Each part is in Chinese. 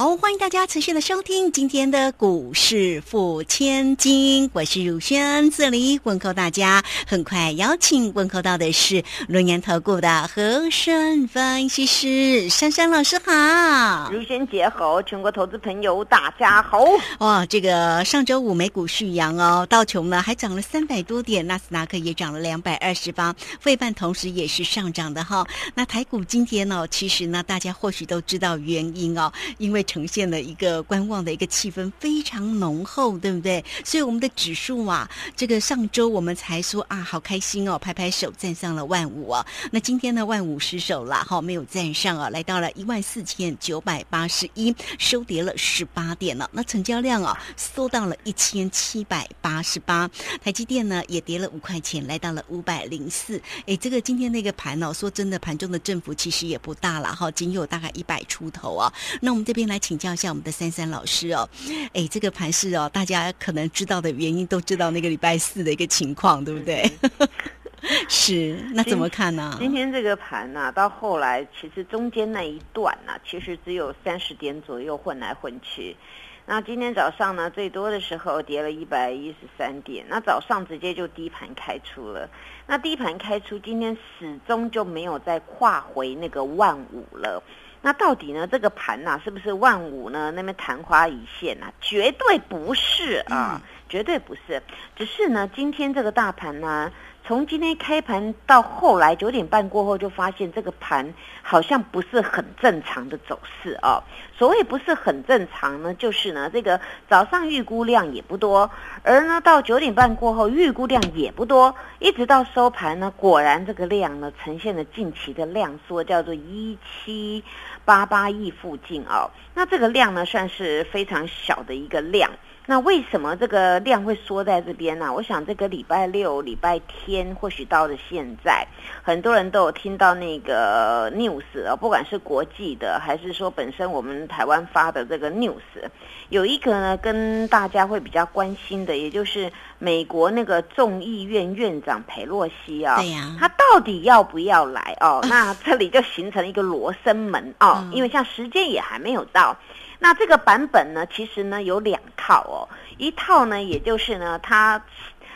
好，欢迎大家持续的收听今天的股市付千金，我是汝轩，这里问候大家。很快邀请问候到的是龙岩投顾的和顺分析师珊珊老师好，如轩姐好，全国投资朋友大家好。哇，这个上周五美股续阳哦，道琼呢还涨了三百多点，纳斯达克也涨了两百二十八，费半同时也是上涨的哈。那台股今天呢，其实呢大家或许都知道原因哦，因为呈现了一个观望的一个气氛非常浓厚，对不对？所以我们的指数啊，这个上周我们才说啊，好开心哦，拍拍手站上了万五啊。那今天呢，万五失守了哈，没有站上啊，来到了一万四千九百八十一，收跌了十八点了。那成交量啊，缩到了一千七百八十八。台积电呢，也跌了五块钱，来到了五百零四。哎，这个今天那个盘哦，说真的，盘中的振幅其实也不大了哈，仅有大概一百出头啊。那我们这边来请教。一下我们的三三老师哦，哎，这个盘势哦，大家可能知道的原因都知道那个礼拜四的一个情况，对不对？是，那怎么看呢？今天这个盘呢，到后来其实中间那一段呢，其实只有三十点左右混来混去。那今天早上呢，最多的时候跌了一百一十三点，那早上直接就低盘开出了。那低盘开出，今天始终就没有再跨回那个万五了。那到底呢？这个盘呐，是不是万五呢？那边昙花一现呐？绝对不是啊，绝对不是。只是呢，今天这个大盘呢。从今天开盘到后来九点半过后，就发现这个盘好像不是很正常的走势哦。所谓不是很正常呢，就是呢，这个早上预估量也不多，而呢到九点半过后预估量也不多，一直到收盘呢，果然这个量呢呈现了近期的量缩，叫做一七八八亿附近哦。那这个量呢算是非常小的一个量。那为什么这个量会缩在这边呢？我想这个礼拜六、礼拜天，或许到了现在，很多人都有听到那个 news 啊，不管是国际的，还是说本身我们台湾发的这个 news，有一个呢跟大家会比较关心的，也就是美国那个众议院院长佩洛西啊，对呀，他到底要不要来哦？那这里就形成一个罗生门哦，因为像时间也还没有到。那这个版本呢，其实呢有两套哦，一套呢，也就是呢，它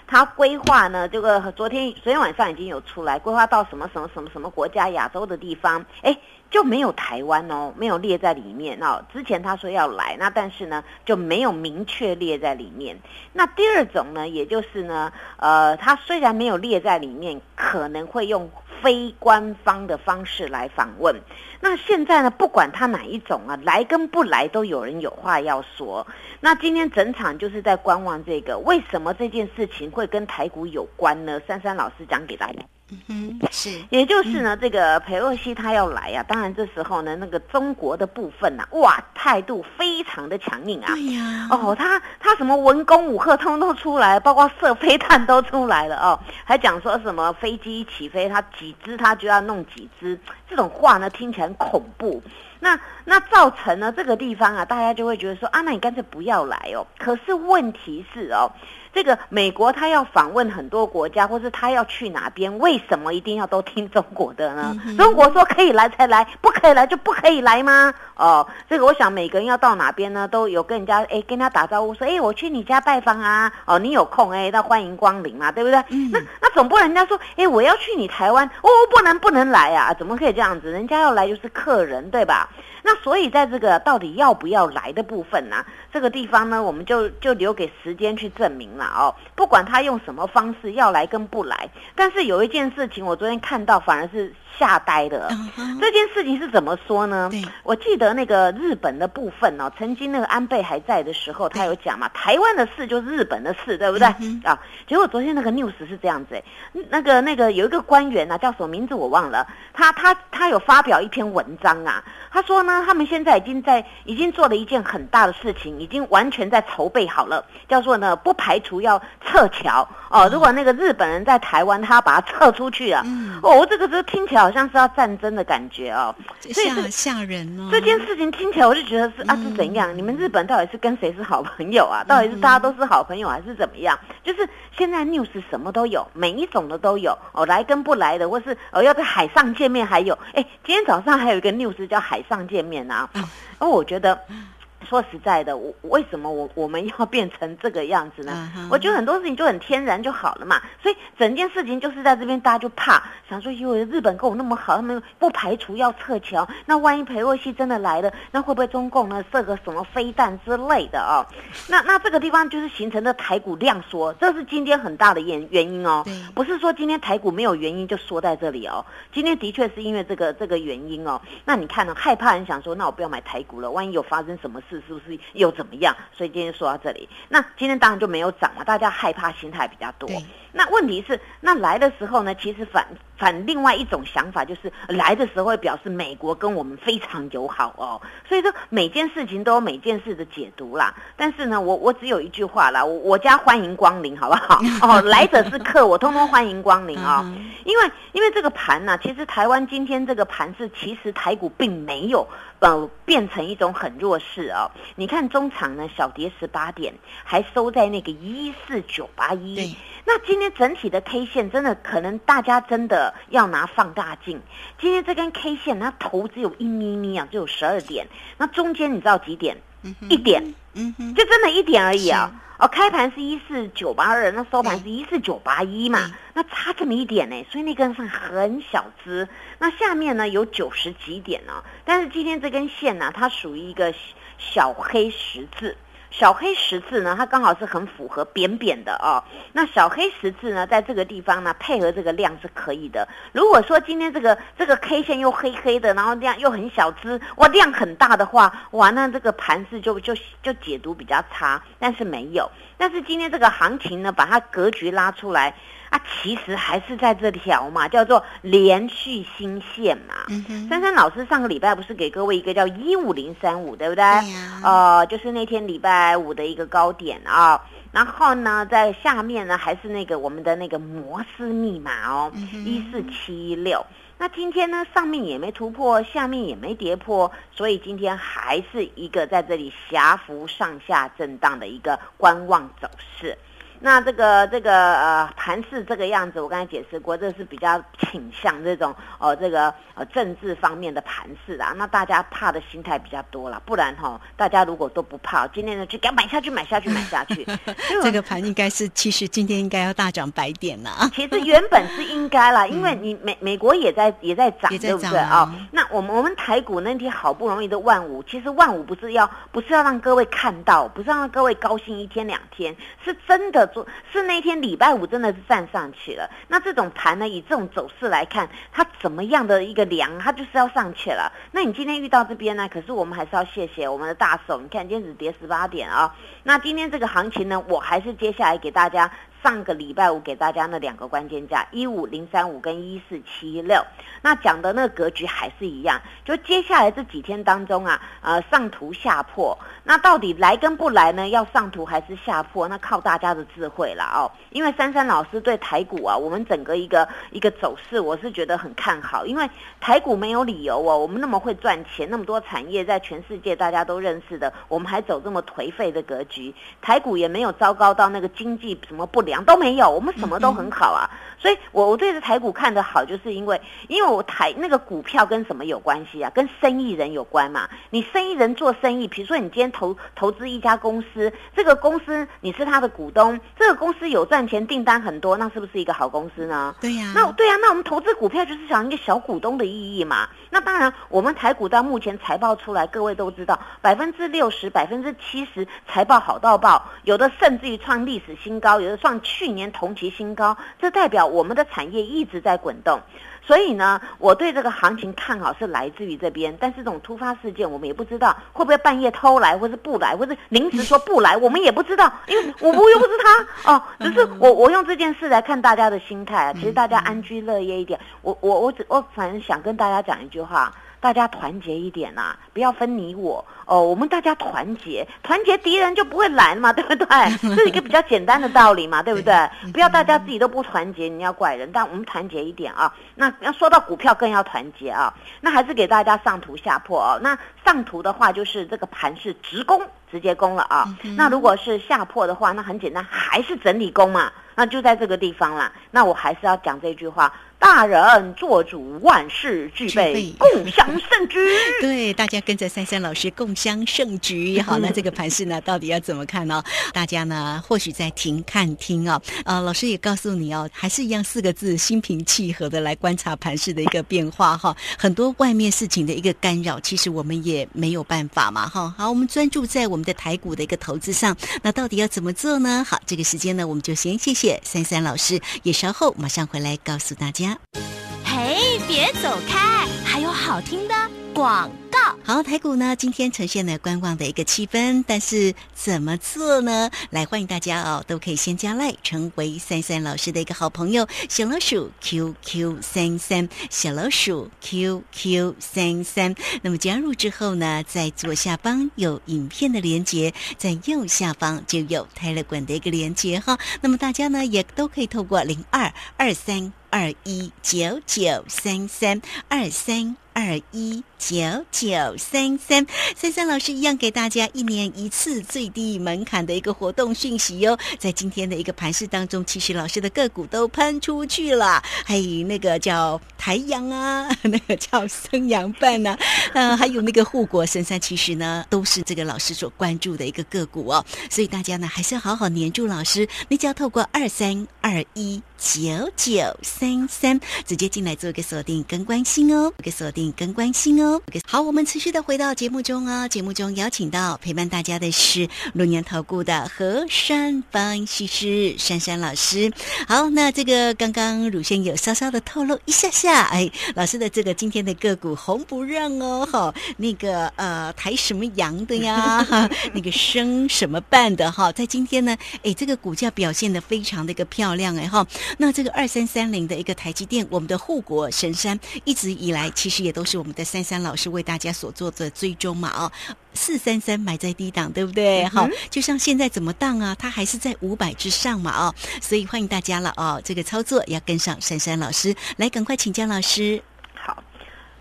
它规划呢，这个昨天昨天晚上已经有出来，规划到什么什么什么什么国家，亚洲的地方，哎，就没有台湾哦，没有列在里面哦。之前他说要来，那但是呢就没有明确列在里面。那第二种呢，也就是呢，呃，他虽然没有列在里面，可能会用。非官方的方式来访问，那现在呢？不管他哪一种啊，来跟不来都有人有话要说。那今天整场就是在观望这个，为什么这件事情会跟台股有关呢？珊珊老师讲给大家。嗯，是，也就是呢，这个佩洛西他要来呀，当然这时候呢，那个中国的部分呐，哇，态度非常的强硬啊。对呀。哦，他他什么文攻武赫通都出来，包括射飞弹都出来了哦，还讲说什么飞机起飞，他几只他就要弄几只，这种话呢听起来很恐怖。那那造成呢这个地方啊，大家就会觉得说啊，那你干脆不要来哦。可是问题是哦。这个美国他要访问很多国家，或是他要去哪边，为什么一定要都听中国的呢？中国说可以来才来，不可以来就不可以来吗？哦，这个我想每个人要到哪边呢，都有跟人家哎跟他打招呼说，哎我去你家拜访啊，哦你有空哎那欢迎光临嘛，对不对？那那总不能人家说哎我要去你台湾，哦不能不能来啊，怎么可以这样子？人家要来就是客人对吧？那所以在这个到底要不要来的部分呢，这个地方呢，我们就就留给时间去证明了哦。不管他用什么方式要来跟不来，但是有一件事情我昨天看到反而是。吓呆的这件事情是怎么说呢？我记得那个日本的部分哦，曾经那个安倍还在的时候，他有讲嘛，台湾的事就是日本的事，对不对？啊，结果昨天那个 news 是这样子，那个那个有一个官员啊，叫什么名字我忘了，他他他有发表一篇文章啊，他说呢，他们现在已经在已经做了一件很大的事情，已经完全在筹备好了，叫做呢，不排除要撤侨哦。如果那个日本人在台湾，他要把他撤出去啊，哦，这个是听起来。好像是要战争的感觉哦。所以吓吓人哦。这件事情听起来，我就觉得是啊，是怎样？你们日本到底是跟谁是好朋友啊？到底是大家都是好朋友，还是怎么样？就是现在 news 什么都有，每一种的都有哦，来跟不来的，或是哦要在海上见面，还有哎，今天早上还有一个 news 叫海上见面啊。哦，我觉得。说实在的，我为什么我我们要变成这个样子呢？我觉得很多事情就很天然就好了嘛。所以整件事情就是在这边，大家就怕想说，因为日本跟我那么好，他们不排除要撤侨。那万一裴洛西真的来了，那会不会中共呢设个什么飞弹之类的哦？那那这个地方就是形成的台股量缩，这是今天很大的原原因哦。不是说今天台股没有原因就缩在这里哦。今天的确是因为这个这个原因哦。那你看呢？害怕人想说，那我不要买台股了，万一有发生什么事。是不是又怎么样？所以今天说到这里，那今天当然就没有涨了，大家害怕心态比较多。那问题是，那来的时候呢？其实反反另外一种想法就是，来的时候会表示美国跟我们非常友好哦。所以说每件事情都有每件事的解读啦。但是呢，我我只有一句话啦，我我家欢迎光临，好不好？哦，来者是客，我通通欢迎光临啊。因为因为这个盘呢，其实台湾今天这个盘是，其实台股并没有呃变成一种很弱势哦。你看中场呢，小跌十八点，还收在那个一四九八一。那今天整体的 K 线真的可能大家真的要拿放大镜。今天这根 K 线，它头只有一咪咪啊，只有十二点。那中间你知道几点？一点，嗯哼，就真的一点而已啊。哦，开盘是一四九八二，那收盘是一四九八一嘛，那差这么一点呢，所以那根算很小只。那下面呢有九十几点呢，但是今天这根线呢，它属于一个小黑十字。小黑十字呢，它刚好是很符合扁扁的哦。那小黑十字呢，在这个地方呢，配合这个量是可以的。如果说今天这个这个 K 线又黑黑的，然后量又很小只，哇，量很大的话，哇，那这个盘势就就就解读比较差。但是没有，但是今天这个行情呢，把它格局拉出来。它其实还是在这条嘛，叫做连续新线嘛。珊珊老师上个礼拜不是给各位一个叫一五零三五，对不对？呃，就是那天礼拜五的一个高点啊。然后呢，在下面呢还是那个我们的那个摩斯密码哦，一四七六。那今天呢，上面也没突破，下面也没跌破，所以今天还是一个在这里狭幅上下震荡的一个观望走势。那这个这个呃盘势这个样子，我刚才解释过，这是比较倾向这种呃这个呃政治方面的盘势啊。那大家怕的心态比较多了，不然哈，大家如果都不怕，今天呢就给买下去，买下去，买下去。这个盘应该是，其实今天应该要大涨百点了。其实原本是应该啦，因为你美美国也在也在涨，对不对啊？那我们我们台股那天好不容易的万五，其实万五不是要不是要让各位看到，不是让各位高兴一天两天，是真的。是那天礼拜五真的是站上去了，那这种盘呢，以这种走势来看，它怎么样的一个量，它就是要上去了。那你今天遇到这边呢？可是我们还是要谢谢我们的大手，你看今天只跌十八点啊。那今天这个行情呢，我还是接下来给大家。上个礼拜五给大家那两个关键价一五零三五跟一四七六，那讲的那个格局还是一样。就接下来这几天当中啊，呃，上图下破，那到底来跟不来呢？要上图还是下破？那靠大家的智慧了哦。因为珊珊老师对台股啊，我们整个一个一个走势，我是觉得很看好。因为台股没有理由哦，我们那么会赚钱，那么多产业在全世界大家都认识的，我们还走这么颓废的格局，台股也没有糟糕到那个经济什么不良。都没有，我们什么都很好啊，所以我我对这台股看得好，就是因为因为我台那个股票跟什么有关系啊？跟生意人有关嘛。你生意人做生意，比如说你今天投投资一家公司，这个公司你是他的股东，这个公司有赚钱，订单很多，那是不是一个好公司呢？对呀，那对呀，那我们投资股票就是想一个小股东的意义嘛。那当然，我们台股到目前财报出来，各位都知道，百分之六十、百分之七十财报好到爆，有的甚至于创历史新高，有的创去年同期新高，这代表我们的产业一直在滚动。所以呢，我对这个行情看好是来自于这边，但是这种突发事件我们也不知道会不会半夜偷来，或是不来，或是临时说不来，我们也不知道，因为我我又不是他 哦，只是我我用这件事来看大家的心态啊，其实大家安居乐业一点。我我我只我反正想跟大家讲一句话。大家团结一点呐，不要分你我哦，我们大家团结，团结敌人就不会来嘛，对不对？这 是一个比较简单的道理嘛，对不对？不要大家自己都不团结，你要怪人，但我们团结一点啊。那要说到股票更要团结啊。那还是给大家上图下破哦。那上图的话就是这个盘是直攻，直接攻了啊。那如果是下破的话，那很简单，还是整理攻嘛。那就在这个地方啦。那我还是要讲这句话。大人做主，万事俱备，共享盛举。对，大家跟着珊珊老师共襄盛局。好，那这个 盘势呢，到底要怎么看呢？大家呢，或许在听、看、听哦。呃，老师也告诉你哦，还是一样四个字：心平气和的来观察盘势的一个变化哈。很多外面事情的一个干扰，其实我们也没有办法嘛哈。好，我们专注在我们的台股的一个投资上。那到底要怎么做呢？好，这个时间呢，我们就先谢谢珊珊老师，也稍后马上回来告诉大家。嘿，别走开，还有好听的广。好，台股呢今天呈现了观望的一个气氛，但是怎么做呢？来欢迎大家哦，都可以先加赖，成为三三老师的一个好朋友，小老鼠 QQ 三三，小老鼠 QQ 三三。那么加入之后呢，在左下方有影片的连接，在右下方就有泰勒管的一个连接哈。那么大家呢也都可以透过零二二三二一九九三三二三。二一九九三三。三三老师一样给大家一年一次最低门槛的一个活动讯息哟，在今天的一个盘市当中，其实老师的个股都喷出去了，还有那个叫台阳啊，那个叫生阳半呐，呃，还有那个护国神山，其实呢都是这个老师所关注的一个个股哦，所以大家呢还是要好好黏住老师，你只要透过二三二一九九三三直接进来做一个锁定跟关心哦，一个锁定。跟关心哦，好，我们持续的回到节目中哦。节目中邀请到陪伴大家的是龙年投顾的何山分析师珊珊老师。好，那这个刚刚乳腺有稍稍的透露一下下，哎，老师的这个今天的个股红不让哦，哈，那个呃抬什么阳的呀，哈，那个升什么办的哈，在今天呢，哎，这个股价表现的非常的一个漂亮哎哈，那这个二三三零的一个台积电，我们的护国神山一直以来其实也。都是我们的珊珊老师为大家所做的追踪嘛哦，四三三买在低档，对不对？好，就像现在怎么荡啊？它还是在五百之上嘛哦，所以欢迎大家了哦，这个操作要跟上珊珊老师，来赶快请教老师。好，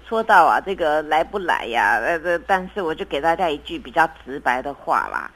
说到啊，这个来不来呀？呃，这但是我就给大家一句比较直白的话啦。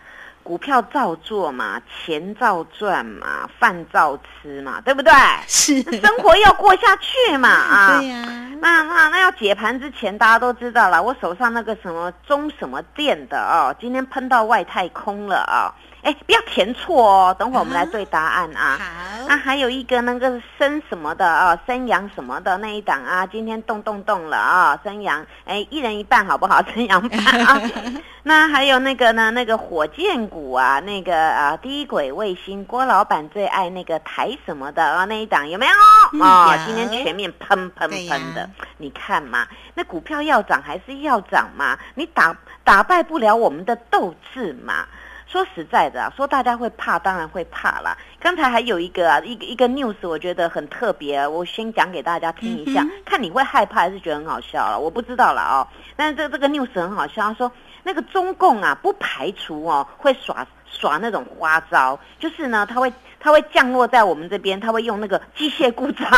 股票照做嘛，钱照赚嘛，饭照吃嘛，对不对？是，生活要过下去嘛 啊。对呀。那那那要解盘之前，大家都知道了，我手上那个什么中什么电的哦，今天喷到外太空了啊。哎，不要填错哦！等会儿我们来对答案啊。好。那还有一个那个生什么的啊，生阳什么的那一档啊，今天动动动了啊，生阳，哎，一人一半好不好？生阳半啊。那还有那个呢，那个火箭股啊，那个啊低轨卫星，郭老板最爱那个台什么的啊，那一档有没有？啊，今天全面喷喷喷的，你看嘛，那股票要涨还是要涨嘛？你打打败不了我们的斗志嘛？说实在的，说大家会怕，当然会怕啦。刚才还有一个啊，一个一个 news，我觉得很特别，我先讲给大家听一下，看你会害怕还是觉得很好笑了，我不知道了哦。但是这这个 news 很好笑，他说那个中共啊，不排除哦会耍耍那种花招，就是呢，他会他会降落在我们这边，他会用那个机械故障。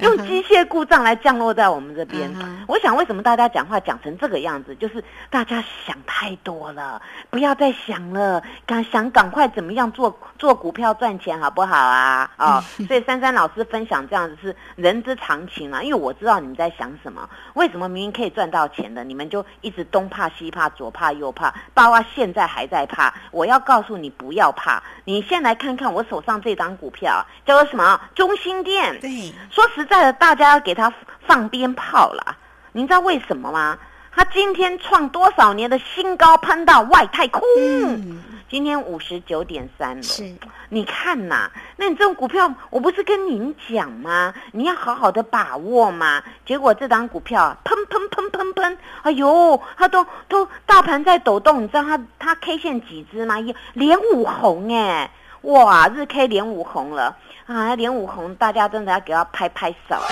用机械故障来降落在我们这边，我想为什么大家讲话讲成这个样子，就是大家想太多了，不要再想了，赶想赶快怎么样做做股票赚钱好不好啊？哦，所以珊珊老师分享这样子是人之常情啊，因为我知道你们在想什么，为什么明明可以赚到钱的，你们就一直东怕西怕，左怕右怕，包括现在还在怕。我要告诉你不要怕，你先来看看我手上这张股票叫做什么？中心店。对，说实。在了，大家要给他放鞭炮了。您知道为什么吗？他今天创多少年的新高，攀到外太空。今天五十九点三了。是，你看呐，那你这种股票，我不是跟您讲吗？你要好好的把握嘛。结果这档股票砰砰砰砰砰，哎呦，它都都大盘在抖动。你知道它它 K 线几只吗？连五红哎，哇，日 K 连五红了。啊，连五红，大家真的要给他拍拍手。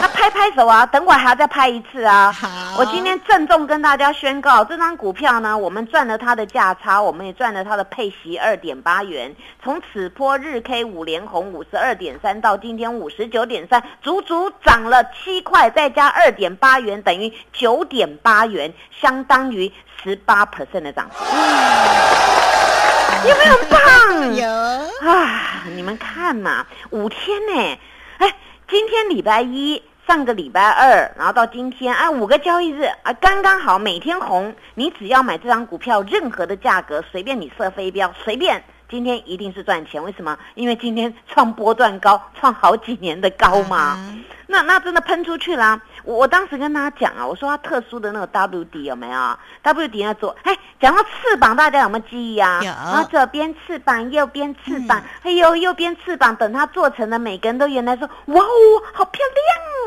那拍拍拍手啊！等会儿还要再拍一次啊！好我今天郑重跟大家宣告，这张股票呢，我们赚了它的价差，我们也赚了它的配息二点八元。从此波日 K 五连红五十二点三到今天五十九点三，足足涨了七块，再加二点八元，等于九点八元，相当于十八 percent 的涨幅。有没有很棒？有啊，你们看嘛，五天呢，哎，今天礼拜一，上个礼拜二，然后到今天，啊，五个交易日啊，刚刚好，每天红。你只要买这张股票，任何的价格随便你设飞镖，随便，今天一定是赚钱。为什么？因为今天创波段高，创好几年的高嘛。啊那那真的喷出去啦！我我当时跟大家讲啊，我说它特殊的那个 WD 有没有？WD 要做，哎，讲到翅膀，大家有没有记忆啊？有然后左边翅膀，右边翅膀，哎呦，右边翅膀，等它做成了，每个人都原来说，哇哦，好漂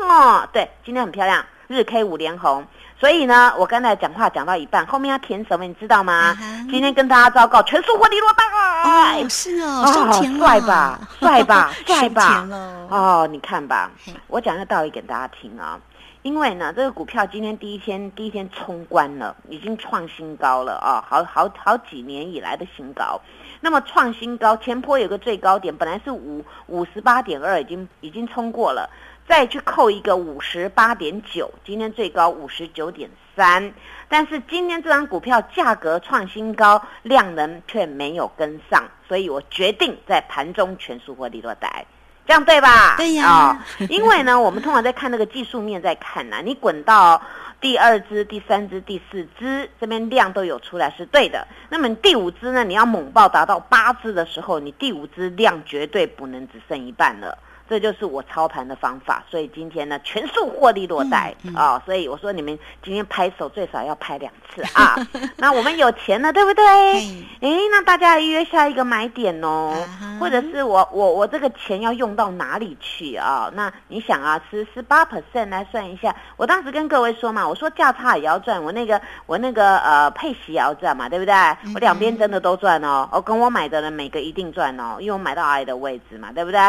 亮哦！对，今天很漂亮，日 K 五连红。所以呢，我刚才讲话讲到一半，后面要填什么，你知道吗？今天跟大家报告，全数获利落袋。哦，是哦，收钱了，帅吧，帅吧，帅吧哦，你看吧，我讲个道理给大家听啊。因为呢，这个股票今天第一天第一天冲关了，已经创新高了啊、好好好几年以来的新高。那么创新高，前坡有个最高点，本来是五五十八点二，已经已经冲过了，再去扣一个五十八点九，今天最高五十九点三。但是今天这张股票价格创新高，量能却没有跟上，所以我决定在盘中全数获利落袋。这样对吧？对呀啊因为呢，我们通常在看那个技术面在看呐、你滚到第二只、第三只、第四只，这边量都有出来是对的。那么第五只呢，你要猛爆达到八只的时候，你第五只量绝对不能只剩一半了。这就是我操盘的方法，所以今天呢全数获利落袋嗯嗯啊、所以我说你们今天拍手最少要拍两次啊。那我们有钱了，对不对？嘿诶，那大家约下一个买点哦，啊或者是我我我这个钱要用到哪里去啊？那你想啊，十十八 percent 来算一下，我当时跟各位说嘛，我说价差也要赚，我那个我那个呃配息也要赚嘛，对不对？我两边真的都赚哦，我跟我买的人每个一定赚哦，因为我买到 I 的位置嘛，对不对？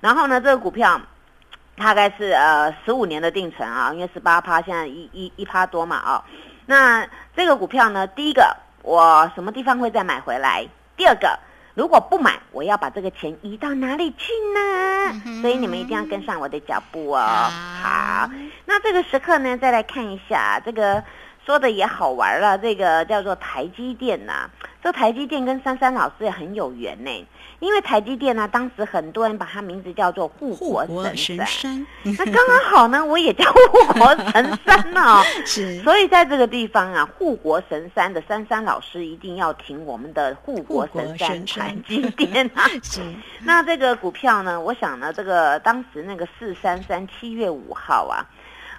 然后呢，这个股票。大概是呃十五年的定存啊，因为十八趴，现在一一一趴多嘛啊、那这个股票呢，第一个我什么地方会再买回来？第二个，如果不买，我要把这个钱移到哪里去呢？哼所以你们一定要跟上我的脚步哦。好好，那这个时刻呢，再来看一下这个说的也好玩了，这个叫做台积电呐、这台积电跟珊珊老师也很有缘呢，因为台积电呢，当时很多人把它名字叫做护护国国神神山。那刚刚好呢，我也叫护国神山哦。是所以在这个地方啊，护国神山的珊珊老师一定要听我们的护国神山护国神山台积电啊。是那这个股票呢，我想呢，这个当时那个四三三七月五号啊。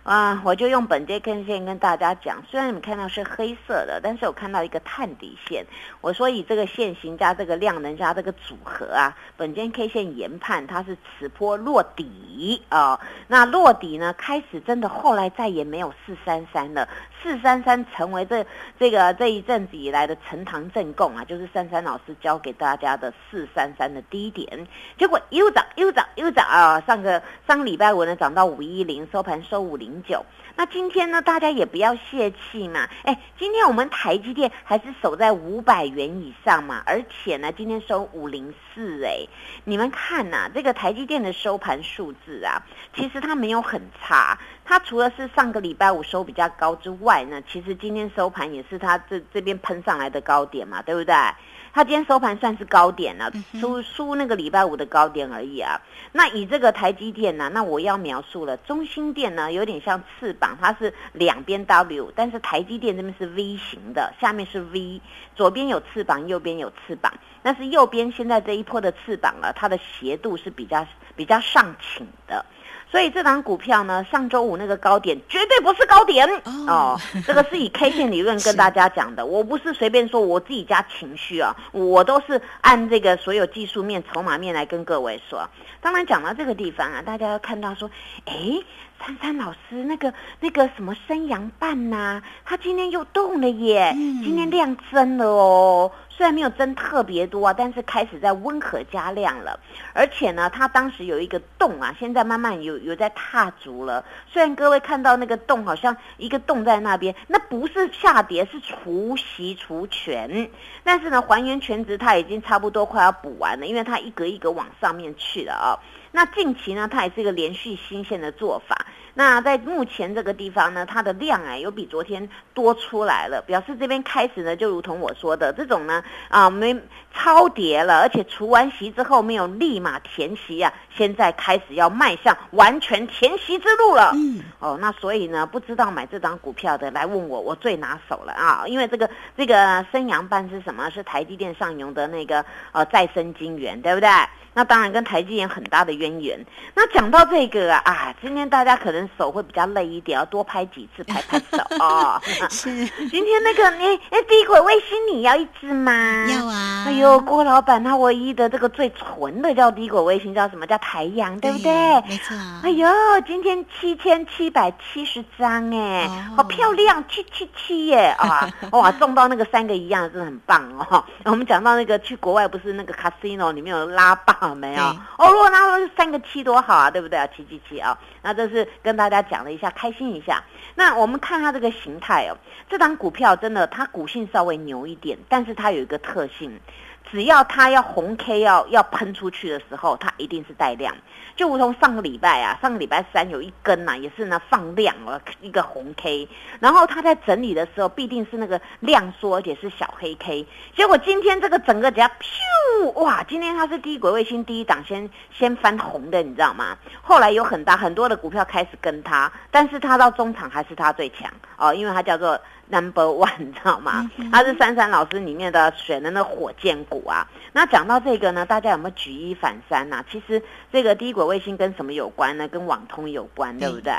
啊，我就用本间 K 线跟大家讲，虽然你们看到是黑色的，但是我看到一个探底线。我说以这个线型加这个量能加这个组合啊，本间 K 线研判它是此波落底啊、那落底呢，开始真的后来再也没有四三三了，四三三成为这这个这一阵子以来的呈堂证供啊，就是珊珊老师教给大家的四三三的低点，结果又涨又涨又涨啊！上个上个礼拜五呢涨到五一零，收盘收五零九。那今天呢，大家也不要泄气嘛，哎，今天我们台积电还是守在五百元以上嘛，而且呢，今天收五零四，哎，你们看呐、这个台积电的收盘数字啊，其实它没有很差，它除了是上个礼拜五收比较高之外呢，其实今天收盘也是它这这边喷上来的高点嘛，对不对？它今天收盘算是高点了，输输那个礼拜五的高点而已啊。那以这个台积电呢、那我要描述了，中心电呢有点像翅膀，它是两边 W，但是台积电这边是 V 型的，下面是 V，左边有翅膀，右边有翅膀，但是右边现在这一波的翅膀啊，它的斜度是比较比较上倾的。所以这档股票呢，上周五那个高点绝对不是高点哦哦，这个是以 K 线理论跟大家讲的，我不是随便说我自己家情绪啊，我都是按这个所有技术面、筹码面来跟各位说。当然讲到这个地方啊，大家要看到说，哎，珊珊老师，那个那个什么生阳半呐、它今天又动了耶，嗯今天量增了哦。虽然没有增特别多啊，但是开始在温和加量了。而且呢，它当时有一个洞啊，现在慢慢有有在踏足了。虽然各位看到那个洞好像一个洞在那边，那不是下跌，是除息除权。但是呢，还原全值它已经差不多快要补完了，因为它一格一格往上面去了啊、那近期呢，它也是一个连续新鲜的做法。那在目前这个地方呢，它的量啊有比昨天多出来了，表示这边开始呢，就如同我说的这种呢啊没超跌了，而且除完息之后没有立马填息啊，现在开始要迈向完全填息之路了。嗯，哦，那所以呢，不知道买这张股票的来问我，我最拿手了啊！因为这个这个升阳半是什么？是台积电上游的那个呃再生晶圆，对不对？那当然跟台积电很大的渊源。那讲到这个啊，啊，今天大家可能手会比较累一点，要多拍几次，拍拍手啊。是 今天那个你哎，低轨卫星你要一只吗？要啊。哎呦，郭老板他唯一的这个最纯的叫低轨卫星，叫什么叫太阳，对不对？没错。哎呦，今天七千七百七十张哎，哦好漂亮，七七七耶啊！哇，中到那个三个一样，真的很棒哦。我们讲到那个去国外，不是那个 casino 里面有拉霸有没有？哦，如果拿到三个七多好啊，对不对啊？七七七啊，那这是跟大家讲了一下，开心一下。那我们看它这个形态哦，这档股票真的它股性稍微牛一点，但是它有一个特性。只要它要红 K 要要喷出去的时候，它一定是带量，就如同上个礼拜啊，上个礼拜三有一根呐、也是呢放量了一个红 K，然后它在整理的时候必定是那个量缩，而且是小黑 K，结果今天这个整个只要咻哇，今天它是低轨卫星第一档先先翻红的，你知道吗？后来有很大很多的股票开始跟它，但是它到中场还是它最强。哦，因为它叫做 number one，你知道吗？他是珊珊老师里面的选的那火箭股啊。那讲到这个呢，大家有没有举一反三呐、其实这个低轨卫星跟什么有关呢？跟网通有关，对不对？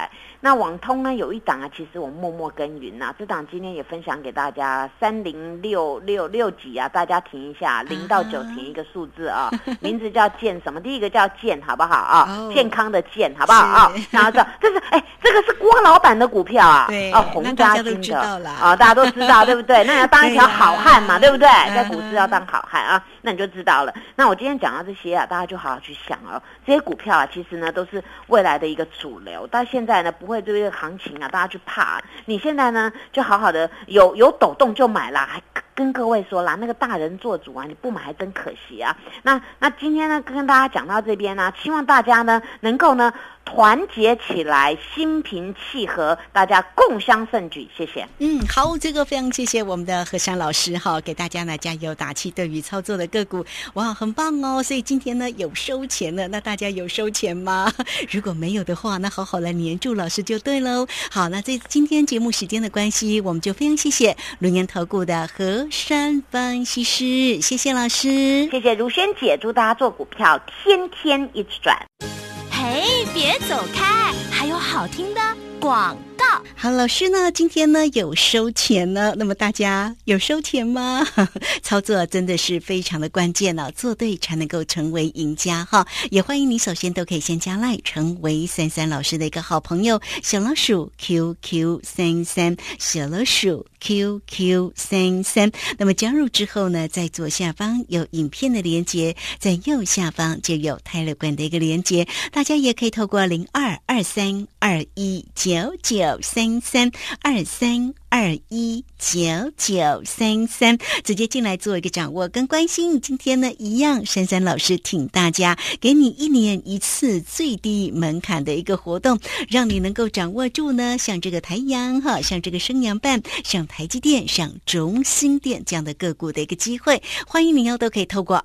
那网通呢有一档啊，其实我默默耕耘呐、这档今天也分享给大家，三零六六六几啊，大家停一下，零到九停一个数字啊，名字叫健什么？第一个叫健，好不好啊？哦健康的健，好不好啊？然后这这是哎，这个是郭老板的股票啊，对啊，洪家军的啊，大家都知道，对不对？那要当一条 好汉嘛，对不对？嗯在股市要当好汉啊，那你就知道了。那我今天讲到这些啊，大家就好好去想哦。这些股票啊，其实呢都是未来的一个主流，到现在呢不会对这个行情啊，大家去怕。你现在呢就好好的有有抖动就买啦，还跟各位说啦，那个大人做主啊，你不买还真可惜啊。那那今天呢跟大家讲到这边呢、希望大家呢能够呢团结起来，心平气和，大家共襄盛举。谢谢。嗯，好，这个非常谢谢我们的何山老师哈，给大家呢加油打气。对于操作的个股，哇，很棒哦！所以今天呢有收钱了，那大家有收钱吗？如果没有的话，那好好来黏住老师就对喽。好，那这今天节目时间的关系，我们就非常谢谢龙岩投顾的何山分析师，谢谢老师。谢谢如萱姐，祝大家做股票天天一直赚。嘿，别走开，还有好听的广告。好，老师呢，今天呢有收钱呢，那么大家有收钱吗？操作真的是非常的关键呢、做对才能够成为赢家哈。也欢迎你首先都可以先加赖，成为三三老师的一个好朋友，小老鼠 QQ 三三，小老鼠 QQ 三三。那么加入之后呢，在左下方有影片的连接，在右下方就有泰勒管的一个连接，大家也可以透过零二二三二一九九三三二三二一九九三三，直接进来做一个掌握跟关心。今天呢，一样，珊珊老师请大家，给你一年一次最低门槛的一个活动，让你能够掌握住呢，像这个台阳哈，像这个升阳半，像台积电，像中兴电这样的个股的一个机会，欢迎你哦，都可以透过。